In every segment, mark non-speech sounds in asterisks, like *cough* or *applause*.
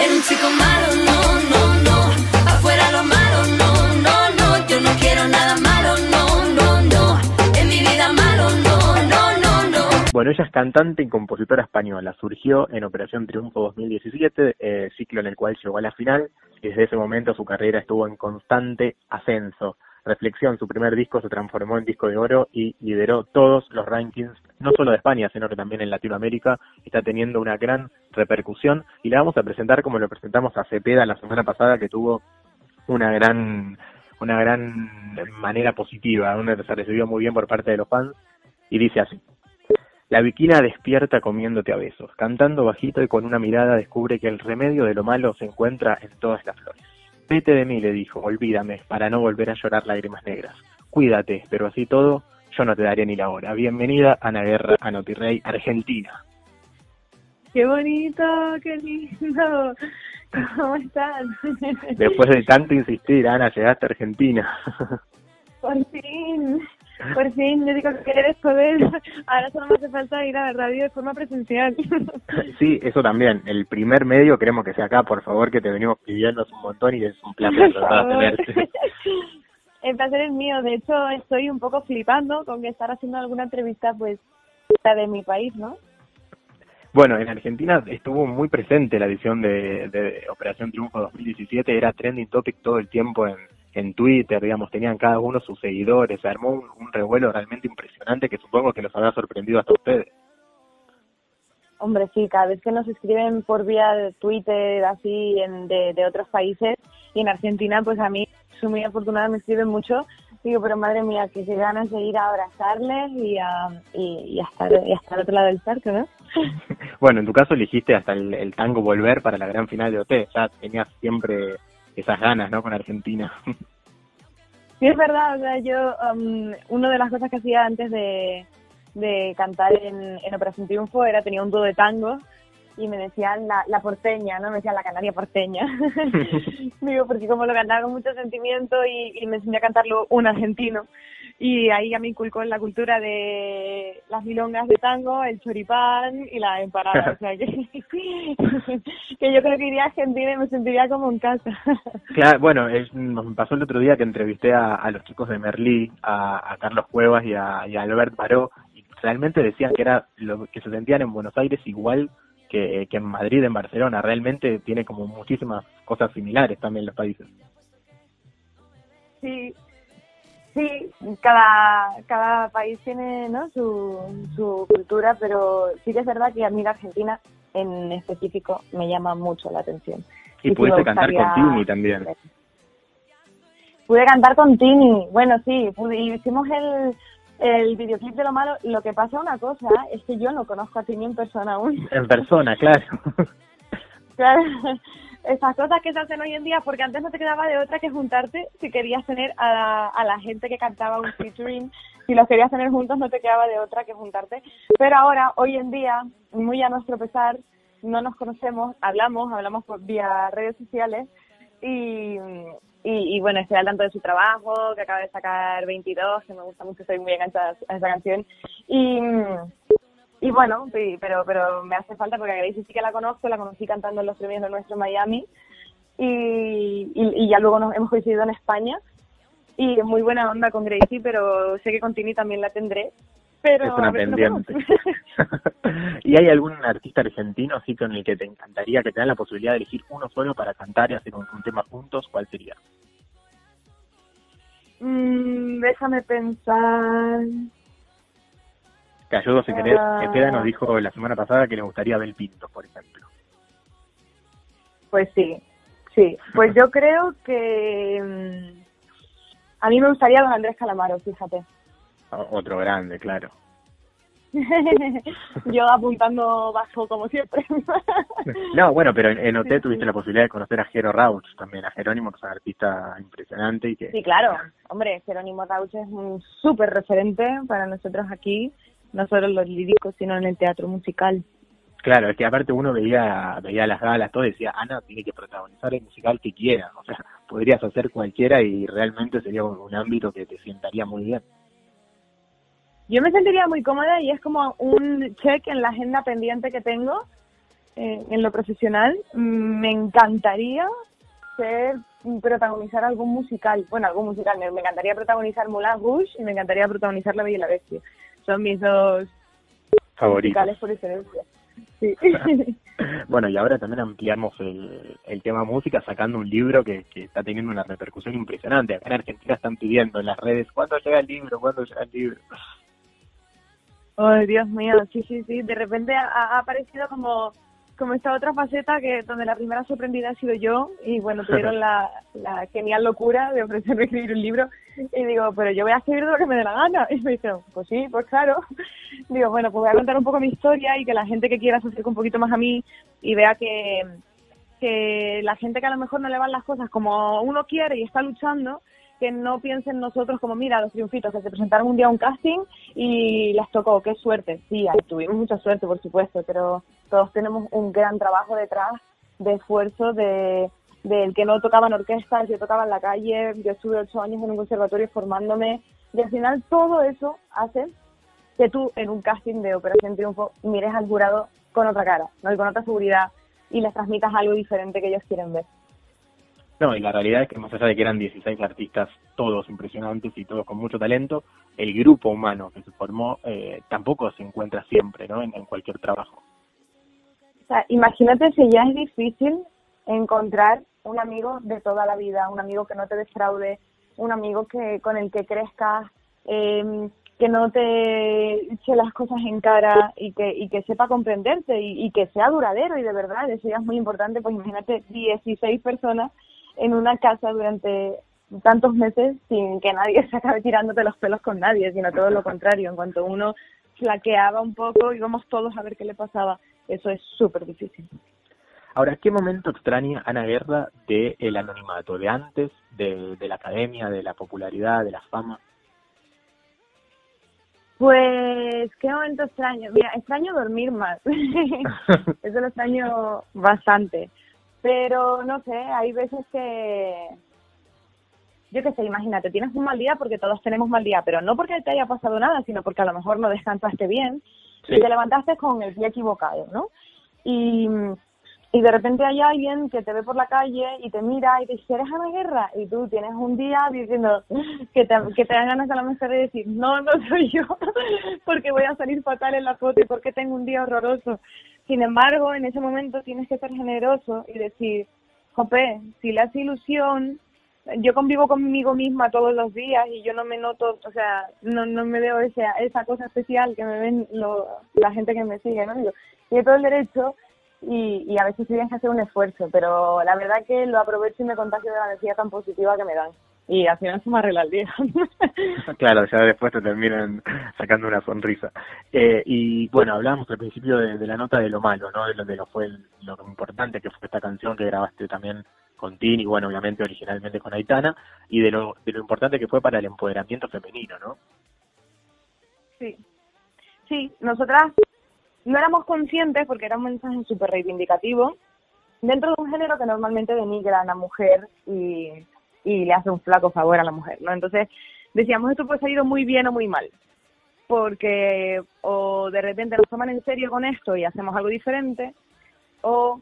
Un chico malo, no, no, no. Afuera lo malo, no, no, no. Yo no quiero nada malo, no, no, no. En mi vida malo, no, no, no, no. Bueno, ella es cantante y compositora española. Surgió en Operación Triunfo 2017, eh, ciclo en el cual llegó a la final. Desde ese momento su carrera estuvo en constante ascenso. Reflexión, su primer disco se transformó en disco de oro y lideró todos los rankings, no solo de España, sino que también en Latinoamérica. Está teniendo una gran repercusión y la vamos a presentar como lo presentamos a Cepeda la semana pasada, que tuvo una gran una gran manera positiva, una se recibió muy bien por parte de los fans y dice así. La viquina despierta comiéndote a besos, cantando bajito y con una mirada descubre que el remedio de lo malo se encuentra en todas las flores. Vete de mí, le dijo, olvídame, para no volver a llorar lágrimas negras. Cuídate, pero así todo, yo no te daré ni la hora. Bienvenida, Ana Guerra, a Notirrey, Argentina. Qué bonito, qué lindo. ¿Cómo estás? Después de tanto insistir, Ana, llegaste a Argentina. Por fin, por fin, yo digo que eres poder. *laughs* Ahora solo me hace falta ir a la radio de forma presencial. *laughs* Sí, eso también. El primer medio queremos que sea acá, por favor, que te venimos pidiendo un montón y es un placer tenerte. *laughs* El placer es mío. De hecho, estoy un poco flipando con que estar haciendo alguna entrevista, pues, la de mi país, ¿no? Bueno, en Argentina estuvo muy presente la edición de, de Operación Triunfo 2017, era trending topic todo el tiempo en, en Twitter, digamos, tenían cada uno sus seguidores, se armó un, un revuelo realmente impresionante que supongo que los habrá sorprendido hasta ustedes. Hombre, sí, cada vez que nos escriben por vía de Twitter, así, en, de, de otros países, y en Argentina, pues a mí, soy muy afortunada, me escriben mucho. Digo, pero madre mía, que qué ganas de ir a abrazarles y a, y, y a estar, y a estar al otro lado del charco, ¿no? *laughs* Bueno, en tu caso elegiste hasta el, el tango Volver para la gran final de OT, ya tenías siempre esas ganas, ¿no? Con Argentina. Sí, es verdad, o sea, yo, um, una de las cosas que hacía antes de, de cantar en, en Operación Triunfo era, tenía un dúo de tango y me decían la, la porteña, ¿no? Me decían la canaria porteña. *laughs* Digo, porque como lo cantaba con mucho sentimiento y, y me enseñó a cantarlo un argentino. Y ahí ya me inculcó en la cultura de las milongas de tango, el choripán y la empanada. O sea, que, *laughs* que yo creo que iría a Argentina y me sentiría como en casa. *laughs* Claro, bueno, es- nos pasó el otro día que entrevisté a, a los chicos de Merlí, a, a Carlos Cuevas y a, y a Albert Baró, y realmente decían que era lo que se sentían en Buenos Aires igual que, que en Madrid, en Barcelona. Realmente tiene como muchísimas cosas similares también los países. Sí, sí, cada, cada país tiene ¿no? su, su cultura, pero sí que es verdad que a mí la Argentina en específico me llama mucho la atención. Y sí pudiste cantar con Tini también. Pude cantar con Tini, bueno, sí, pude- y hicimos el, el videoclip de lo malo. Lo que pasa una cosa es que yo no conozco a Tini en persona aún. En persona, claro. *laughs* Claro, esas cosas que se hacen hoy en día, porque antes no te quedaba de otra que juntarte si querías tener a la, a la gente que cantaba un featuring, si los querías tener juntos no te quedaba de otra que juntarte. Pero ahora, hoy en día, muy a nuestro pesar, no nos conocemos, hablamos, hablamos por vía redes sociales y, y, y, bueno, estoy al tanto de su trabajo, que acaba de sacar 22, que me gusta mucho, soy muy enganchada a esa canción. Y, y bueno, sí, pero pero me hace falta porque a Gracie sí que la conozco, la conocí cantando en los premios de nuestro Miami y, y, y ya luego nos hemos coincidido en España y es muy buena onda con Gracie, pero sé que con Tini también la tendré. Pero es una pendiente. *laughs* ¿Y hay algún artista argentino así con el que te encantaría que te dan la posibilidad de elegir uno solo para cantar y hacer un, un tema juntos? ¿Cuál sería? Mm, déjame pensar. Que ayudo si querés. Ah. Cepeda nos dijo la semana pasada que le gustaría Bel Pinto, por ejemplo. Pues sí, sí. Pues *laughs* yo creo que mm, a mí me gustaría don Andrés Calamaro, fíjate. Otro grande, claro. *laughs* yo apuntando bajo como siempre. *laughs* No, bueno, pero en, en OT tuviste la posibilidad de conocer a Jero Rauch también, a Jerónimo, que es un artista impresionante y que... Sí, claro. Hombre, Jerónimo Rauch es un súper referente para nosotros aquí, no solo en los líricos, sino en el teatro musical. Claro, es que aparte uno veía veía las galas, todo y decía, Ana tiene que protagonizar el musical que quiera. O sea, *laughs* podrías hacer cualquiera y realmente sería un, ámbito que te sientaría muy bien. Yo me sentiría muy cómoda y es como un check en la agenda pendiente que tengo eh, en lo profesional, mm, me encantaría ser protagonizar algún musical. Bueno, algún musical. Me, me encantaría protagonizar Moulin Rouge y me encantaría protagonizar La Bella y la Bestia. Son mis dos Favoritos. musicales por excelencia. Sí. *laughs* Bueno, y ahora también ampliamos el, el tema música sacando un libro que, que está teniendo una repercusión impresionante. Acá en Argentina están pidiendo en las redes, ¿cuándo llega el libro? ¿Cuándo llega el libro? Ay, Dios mío, sí, sí, sí. De repente ha, ha aparecido como, como esta otra faceta que donde la primera sorprendida ha sido yo y bueno, tuvieron la, la genial locura de ofrecerme escribir un libro y digo, pero yo voy a escribir lo que me dé la gana. Y me dijeron, pues sí, pues claro. *laughs* Digo, bueno, pues voy a contar un poco mi historia y que la gente que quiera se acerque un poquito más a mí y vea que, que la gente que a lo mejor no le van las cosas como uno quiere y está luchando, que no piensen en nosotros como, mira, los triunfitos, que se presentaron un día a un casting y les tocó, qué suerte. Sí, ahí tuvimos mucha suerte, por supuesto, pero todos tenemos un gran trabajo detrás de esfuerzo, de del que no tocaba en orquesta, el tocaba en la calle, yo estuve ocho años en un conservatorio formándome y al final todo eso hace que tú en un casting de Operación Triunfo mires al jurado con otra cara, ¿no? y con otra seguridad y les transmitas algo diferente que ellos quieren ver. No, y la realidad es que más allá de que eran 16 artistas, todos impresionantes y todos con mucho talento, el grupo humano que se formó eh, tampoco se encuentra siempre, ¿no? En cualquier trabajo. Sea, imagínate si ya es difícil encontrar un amigo de toda la vida, un amigo que no te defraude, un amigo que con el que crezcas, eh, que no te eche las cosas en cara y que, y que sepa comprenderte y, y que sea duradero. Y de verdad, eso ya es muy importante, pues imagínate 16 personas en una casa durante tantos meses sin que nadie *laughs* se acabe tirándote los pelos con nadie, sino todo lo contrario, en cuanto uno flaqueaba un poco íbamos todos a ver qué le pasaba, eso es súper difícil. Ahora, ¿qué momento extraña Ana Guerra del el anonimato? ¿De antes, de, de la academia, de la popularidad, de la fama? Pues, qué momento extraño. Mira, extraño dormir más. *laughs* *laughs* Eso lo extraño bastante. Pero, no sé, hay veces que... Yo qué sé, imagínate, tienes un mal día porque todos tenemos mal día, pero no porque te haya pasado nada, sino porque a lo mejor no descansaste bien Y te levantaste con el pie equivocado, ¿no? Y, y de repente hay alguien que te ve por la calle y te mira y te dice, ¿eres Ana Guerra? Y tú tienes un día diciendo que te, que te dan ganas a lo mejor de decir, no, no soy yo, *laughs* porque voy a salir fatal en la foto y porque tengo un día horroroso. Sin embargo, en ese momento tienes que ser generoso y decir, jope, si le hace ilusión, yo convivo conmigo misma todos los días y yo no me noto, o sea, no, no me veo esa, esa cosa especial que me ven lo, la gente que me sigue, ¿no? Digo, tiene todo el derecho y, y a veces tienes que hacer un esfuerzo, pero la verdad que lo aprovecho y me contagio de la energía tan positiva que me dan. Y al final se me arregla el día. *laughs* claro, ya después te terminan sacando una sonrisa. Eh, y bueno, hablábamos al principio de, de la nota de lo malo, ¿no? De lo, de lo fue lo importante que fue esta canción que grabaste también con Tini, bueno, obviamente originalmente con Aitana, y de lo, de lo importante que fue para el empoderamiento femenino, ¿no? Sí. Sí, nosotras no éramos conscientes porque era un mensaje súper reivindicativo dentro de un género que normalmente denigra a la mujer y, y le hace un flaco favor a la mujer, ¿no? Entonces decíamos esto puede salir muy bien o muy mal porque o de repente nos toman en serio con esto y hacemos algo diferente o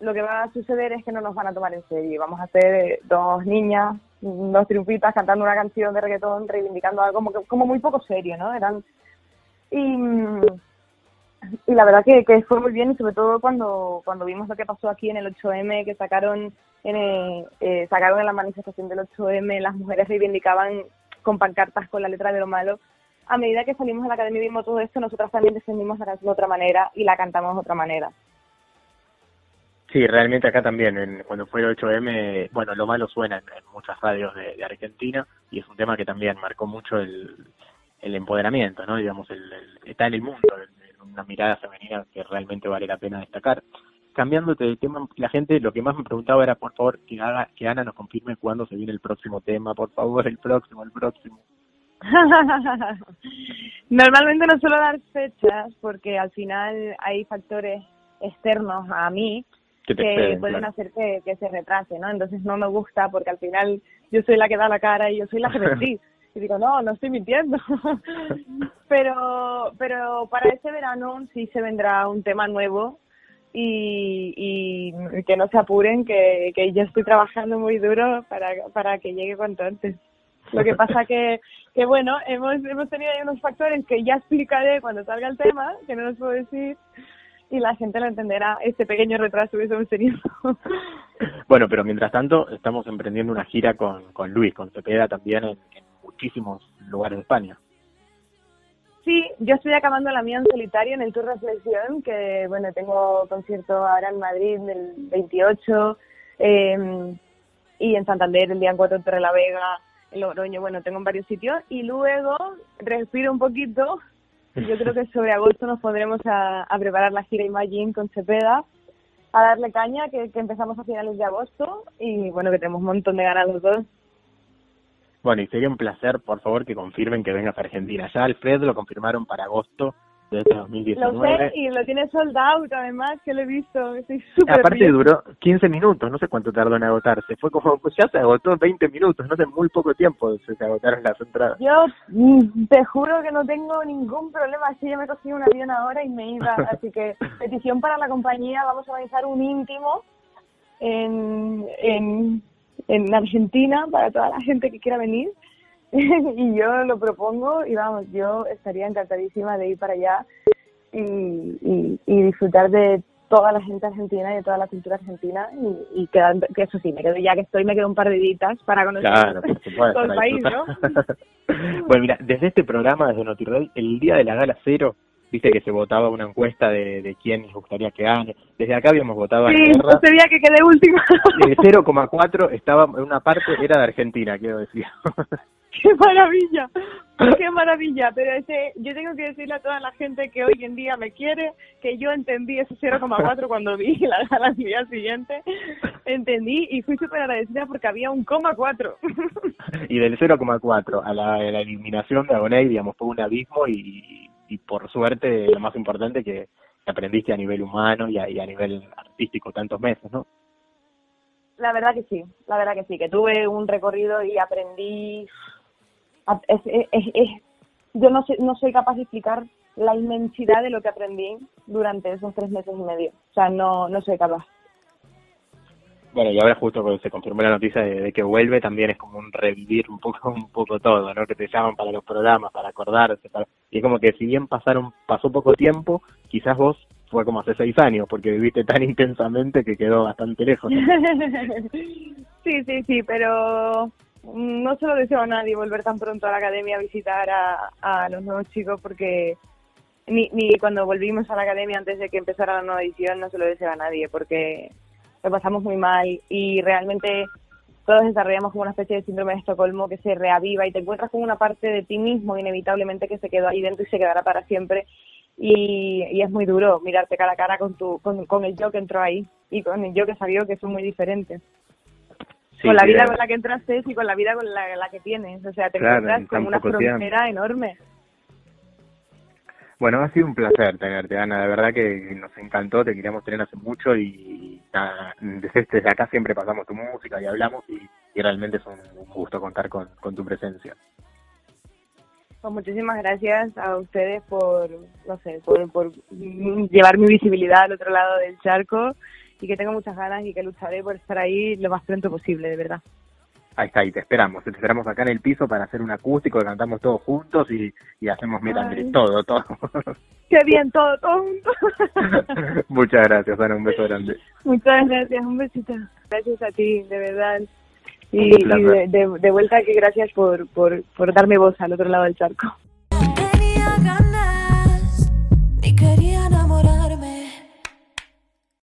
lo que va a suceder es que no nos van a tomar en serio. Vamos a ser dos niñas, dos triunfitas cantando una canción de reggaetón reivindicando algo como, como muy poco serio, ¿no? Eran y, la verdad que, fue muy bien sobre todo cuando cuando vimos lo que pasó aquí en el 8M que sacaron en el- eh, sacaron en la manifestación del 8M las mujeres reivindicaban con pancartas con la letra de lo malo. A medida que salimos de la academia y vimos todo esto nosotras también defendimos la canción de otra manera y la cantamos de otra manera Sí, realmente acá también, en- cuando fue el 8M, bueno, lo malo suena en, muchas radios de, Argentina y es un tema que también marcó mucho el, empoderamiento, ¿no? Digamos, el, está en el mundo, una mirada femenina que realmente vale la pena destacar. Cambiándote de tema, la gente lo que más me preguntaba era, por favor, que, haga, que Ana nos confirme cuándo se viene el próximo tema, por favor, el próximo, el próximo. *laughs* Normalmente no suelo dar fechas porque al final hay factores externos a mí Que pueden claro. hacer que, que se retrase, ¿no? Entonces no me gusta porque al final yo soy la que da la cara y yo soy la que *laughs* mentí. Y digo, no, no estoy mintiendo. *laughs* pero, pero para este verano sí se vendrá un tema nuevo y, y que no se apuren, que, que yo estoy trabajando muy duro para, para que llegue cuanto antes. Lo que pasa que, que bueno, hemos, hemos tenido ahí unos factores que ya explicaré cuando salga el tema, que no los puedo decir, y la gente lo entenderá, este pequeño retraso que hemos tenido. *laughs* Bueno, pero mientras tanto estamos emprendiendo una gira con, con Luis, con Cepeda también en, en muchísimos lugares de España. Sí, yo estoy acabando la mía en solitario en el Tour Reflexión, que bueno, tengo concierto ahora en Madrid el 28 eh, y en Santander el día 4 en Torre la Vega, en Logroño, bueno, tengo en varios sitios y luego respiro un poquito yo creo que sobre agosto nos pondremos a, preparar la gira Imagine con Cepeda, a darle caña, que, que empezamos a finales de agosto y bueno, que tenemos un montón de ganas los dos. Bueno, y sería un placer, por favor, que confirmen que vengas a Argentina. Ya Alfred lo confirmaron para agosto de este Lo 2019. sé y lo tiene sold out además, que lo he visto, estoy súper Aparte bien. duró 15 minutos, no sé cuánto tardó en agotarse. Fue como, pues ya se agotó en 20 minutos, no sé, muy poco tiempo se, se agotaron las entradas. Yo mm, te juro que no tengo ningún problema, así yo me cogí un avión ahora y me iba, *laughs* así que petición para la compañía, vamos a organizar un íntimo en, en, en Argentina para toda la gente que quiera venir *laughs* y yo lo propongo y vamos, yo estaría encantadísima de ir para allá y, y, y disfrutar de toda la gente argentina y de toda la cultura argentina y, y quedar- que eso sí, me quedo ya que estoy, me quedo un par de días para conocer Claro, por *laughs* supuesto. todo el país, ¿no? *laughs* bueno, mira, desde este programa, desde NotiRed, el día de la gala cero, viste que se votaba una encuesta de, de quién les gustaría que gane. Desde acá habíamos votado a Sí, Guerra. ese día que quedé última. De 0,4 estaba en una parte era de Argentina, quiero decir. *laughs* ¡Qué maravilla! *laughs* ¡Qué maravilla! Pero ese, yo tengo que decirle a toda la gente que hoy en día me quiere que yo entendí ese 0,4 cuando vi *laughs* la gala al día siguiente. Entendí y fui súper agradecida porque había un coma 4. y del 0,4 a la, a la eliminación de Agoney, digamos, fue un abismo y, y por suerte lo más importante que que aprendiste a nivel humano y a, y a nivel artístico tantos meses, ¿no? La verdad que sí, la verdad que sí, que tuve un recorrido y aprendí. A- Es, es, es- es- yo no, sé, no soy capaz de explicar la inmensidad de lo que aprendí durante esos tres meses y medio. O sea, no, no soy capaz. Bueno, y ahora justo cuando se confirmó la noticia de, de que vuelve, también es como un revivir un poco *laughs* un poco todo, ¿no? Que te llaman para los programas, para acordarse, para... y es como que si bien pasaron pasó poco tiempo, quizás vos fue como hace seis años, porque viviste tan intensamente que quedó bastante lejos. *laughs* sí, sí, sí, pero no se lo deseo a nadie volver tan pronto a la academia a visitar a, los nuevos chicos porque ni, ni cuando volvimos a la academia antes de que empezara la nueva edición no se lo deseo a nadie porque lo pasamos muy mal y realmente todos desarrollamos como una especie de síndrome de Estocolmo que se reaviva y te encuentras con una parte de ti mismo inevitablemente que se quedó ahí dentro y se quedará para siempre y, y es muy duro mirarte cara a cara con tu con, con el yo que entró ahí y con el yo que salió que son muy diferentes Sí, con la vida con la que entraste y con la vida con la, la que tienes o sea te Claro, encuentras en con una tiempo. frontera enorme Bueno, ha sido un placer tenerte, Ana. De verdad que nos encantó, te queríamos tener hace mucho y nada, desde, desde acá siempre pasamos tu música y hablamos y, y realmente es un, un gusto contar con, con tu presencia. Pues muchísimas gracias a ustedes por, no sé, por, por llevar mi visibilidad al otro lado del charco y que tengo muchas ganas y que lucharé por estar ahí lo más pronto posible, de verdad. Ahí está, y te esperamos. Te esperamos acá en el piso para hacer un acústico, cantamos todos juntos y, y hacemos meet todo, todo. *laughs* ¡Qué bien! Todo, todo junto. *laughs* Muchas gracias, Ana. Un beso grande. Muchas gracias, un besito. Gracias a ti, de verdad. Y, y de, de, de vuelta que gracias por, por, por darme voz al otro lado del charco.